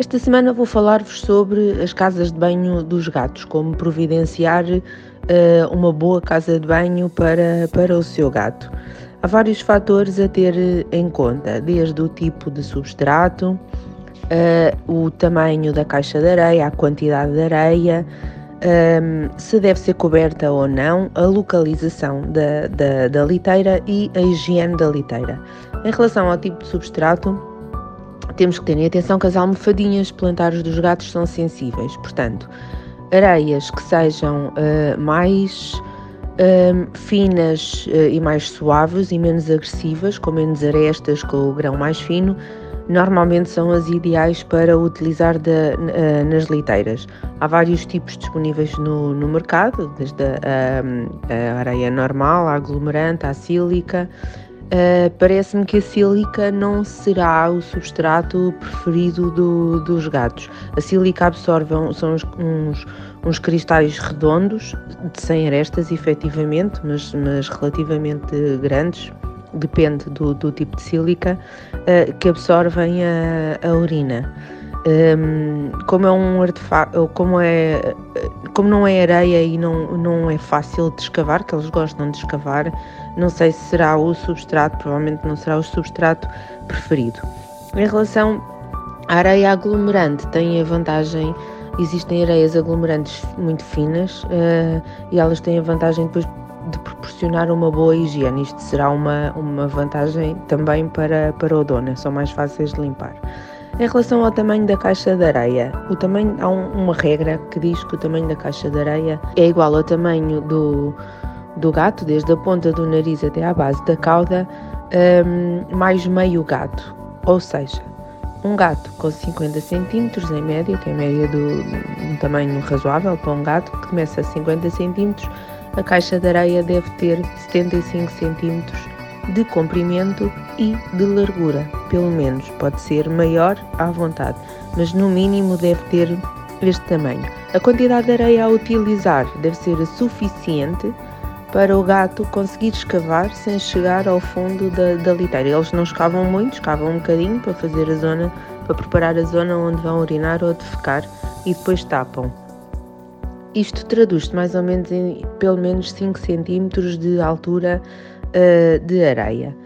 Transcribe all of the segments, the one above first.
Esta semana vou falar-vos sobre as casas de banho dos gatos, como providenciar uh, uma boa casa de banho para, para o seu gato. Há vários fatores a ter em conta, desde o tipo de substrato, uh, o tamanho da caixa de areia, a quantidade de areia, um, ehm, se deve ser coberta ou não, a localização da, da, da liteira e a higiene da liteira. Em relação ao tipo de substrato, temos que ter em atenção que as almofadinhas plantares dos gatos são sensíveis, portanto, areias que sejam uh, mais uh, finas uh, e mais suaves e menos agressivas, com menos arestas, com o grão mais fino, normalmente são as ideais para utilizar de, nas liteiras. Há vários tipos disponíveis no, no mercado, desde a, a, a areia normal, a aglomerante, a sílica. Uh, Parece-me que a sílica não será o substrato preferido do, dos gatos. A sílica absorve são uns, uns, uns, cristais redondos, 100 arestas, efetivamente, mas, mas relativamente grandes, depende do, do tipo de sílica, uh, que absorvem a, a urina. Um, como é um artefacto, como, é, como não é areia e não, não é fácil de escavar, que eles gostam de escavar, não sei se será o substrato, provavelmente não será o substrato preferido. Em relação à areia aglomerante, tem a vantagem, existem areias aglomerantes muito finas uh, e elas têm a vantagem depois de proporcionar uma boa higiene. Isto será uma, uma vantagem também para, para o dono, são mais fáceis de limpar. Em relação ao tamanho da caixa de areia, o tamanho, há um, uma regra que diz que o tamanho da caixa de areia é igual ao tamanho do, do gato, desde a ponta do nariz até à base da cauda, um, mais meio gato. Ou seja, um gato com 50 centímetros em média, que é a média do um tamanho razoável para um gato, que começa a 50 centímetros, a caixa de areia deve ter 75 centímetros de comprimento e de largura, pelo menos pode ser maior à vontade, mas no mínimo deve ter este tamanho. A quantidade de areia a utilizar deve ser suficiente para o gato conseguir escavar sem chegar ao fundo da, da liteira. Eles não escavam muito, escavam um bocadinho para fazer a zona, para preparar a zona onde vão urinar ou defecar e depois tapam. Isto traduz-se mais ou menos em pelo menos 5 cm de altura uh, de areia.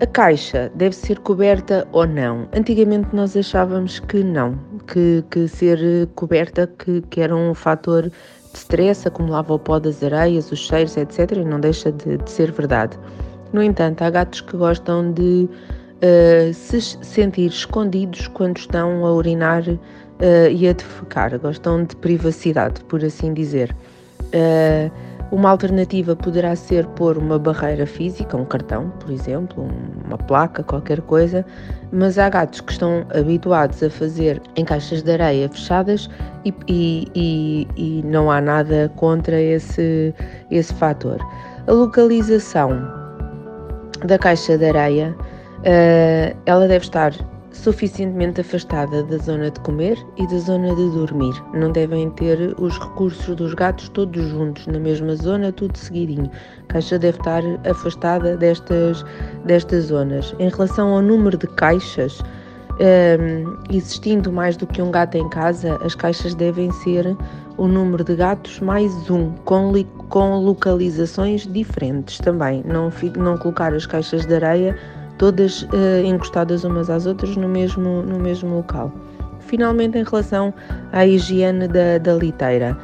A caixa deve ser coberta ou não? Antigamente nós achávamos que não, que, que ser coberta que, que era um fator de stress, acumulava o pó das areias, os cheiros, etc. E não deixa de, de ser verdade. No entanto, há gatos que gostam de uh, se sentir escondidos quando estão a urinar uh, e a defecar, gostam de privacidade, por assim dizer. Uh, uma alternativa poderá ser pôr uma barreira física, um cartão, por exemplo, uma placa, qualquer coisa, mas há gatos que estão habituados a fazer em caixas de areia fechadas e, e, e, e não há nada contra esse, esse fator. A localização da caixa de areia, uh, ela deve estar suficientemente afastada da zona de comer e da zona de dormir. Não devem ter os recursos dos gatos todos juntos na mesma zona, tudo seguidinho. A caixa deve estar afastada destas, destas zonas. Em relação ao número de caixas, um, existindo mais do que um gato em casa, as caixas devem ser o número de gatos mais um, com, com localizações diferentes também. Não, não colocar as caixas de areia todas uh, encostadas umas às outras no mesmo, no mesmo local. Finalmente, em relação à higiene da, da liteira,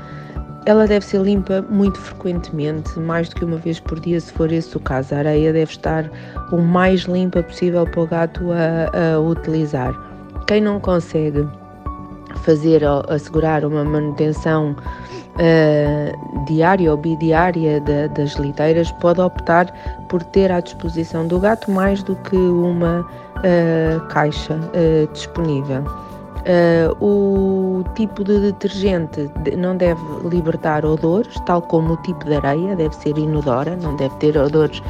ela deve ser limpa muito frequentemente, mais do que uma vez por dia, se for esse o caso. A areia deve estar o mais limpa possível para o gato a, a utilizar. Quem não consegue fazer assegurar uma manutenção uh, diária ou bidiária de, das liteiras, pode optar por ter à disposição do gato mais do que uma uh, caixa uh, disponível. O tipo de detergente não deve libertar odores, tal como o tipo de areia, deve ser inodora, não deve ter odores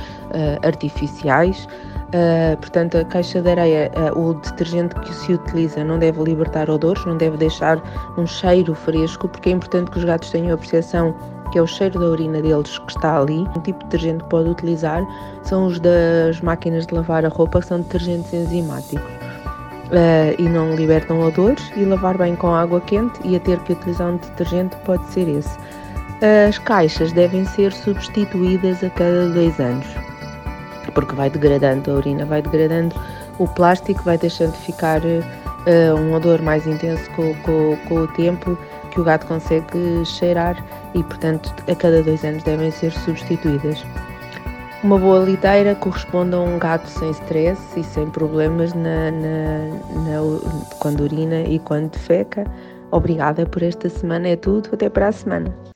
artificiais. Uh, portanto, a caixa de areia, uh, o detergente que se utiliza não deve libertar odores, não deve deixar um cheiro fresco, porque é importante que os gatos tenham a percepção que é o cheiro da urina deles que está ali. Um tipo de detergente que pode utilizar são os das máquinas de lavar a roupa, que são detergentes enzimáticos. Uh, e não libertam odores e lavar bem com água quente e a ter que utilizar um detergente pode ser esse. As caixas devem ser substituídas a cada dois anos porque vai degradando, a urina vai degradando, o plástico vai deixando de ficar uh, um odor mais intenso com, com, com o tempo que o gato consegue cheirar e, portanto, a cada dois anos devem ser substituídas. Uma boa liteira corresponde a um gato sem stress e sem problemas na, na, na, quando urina e quando defeca. Obrigada por esta semana, é tudo. Até para a semana.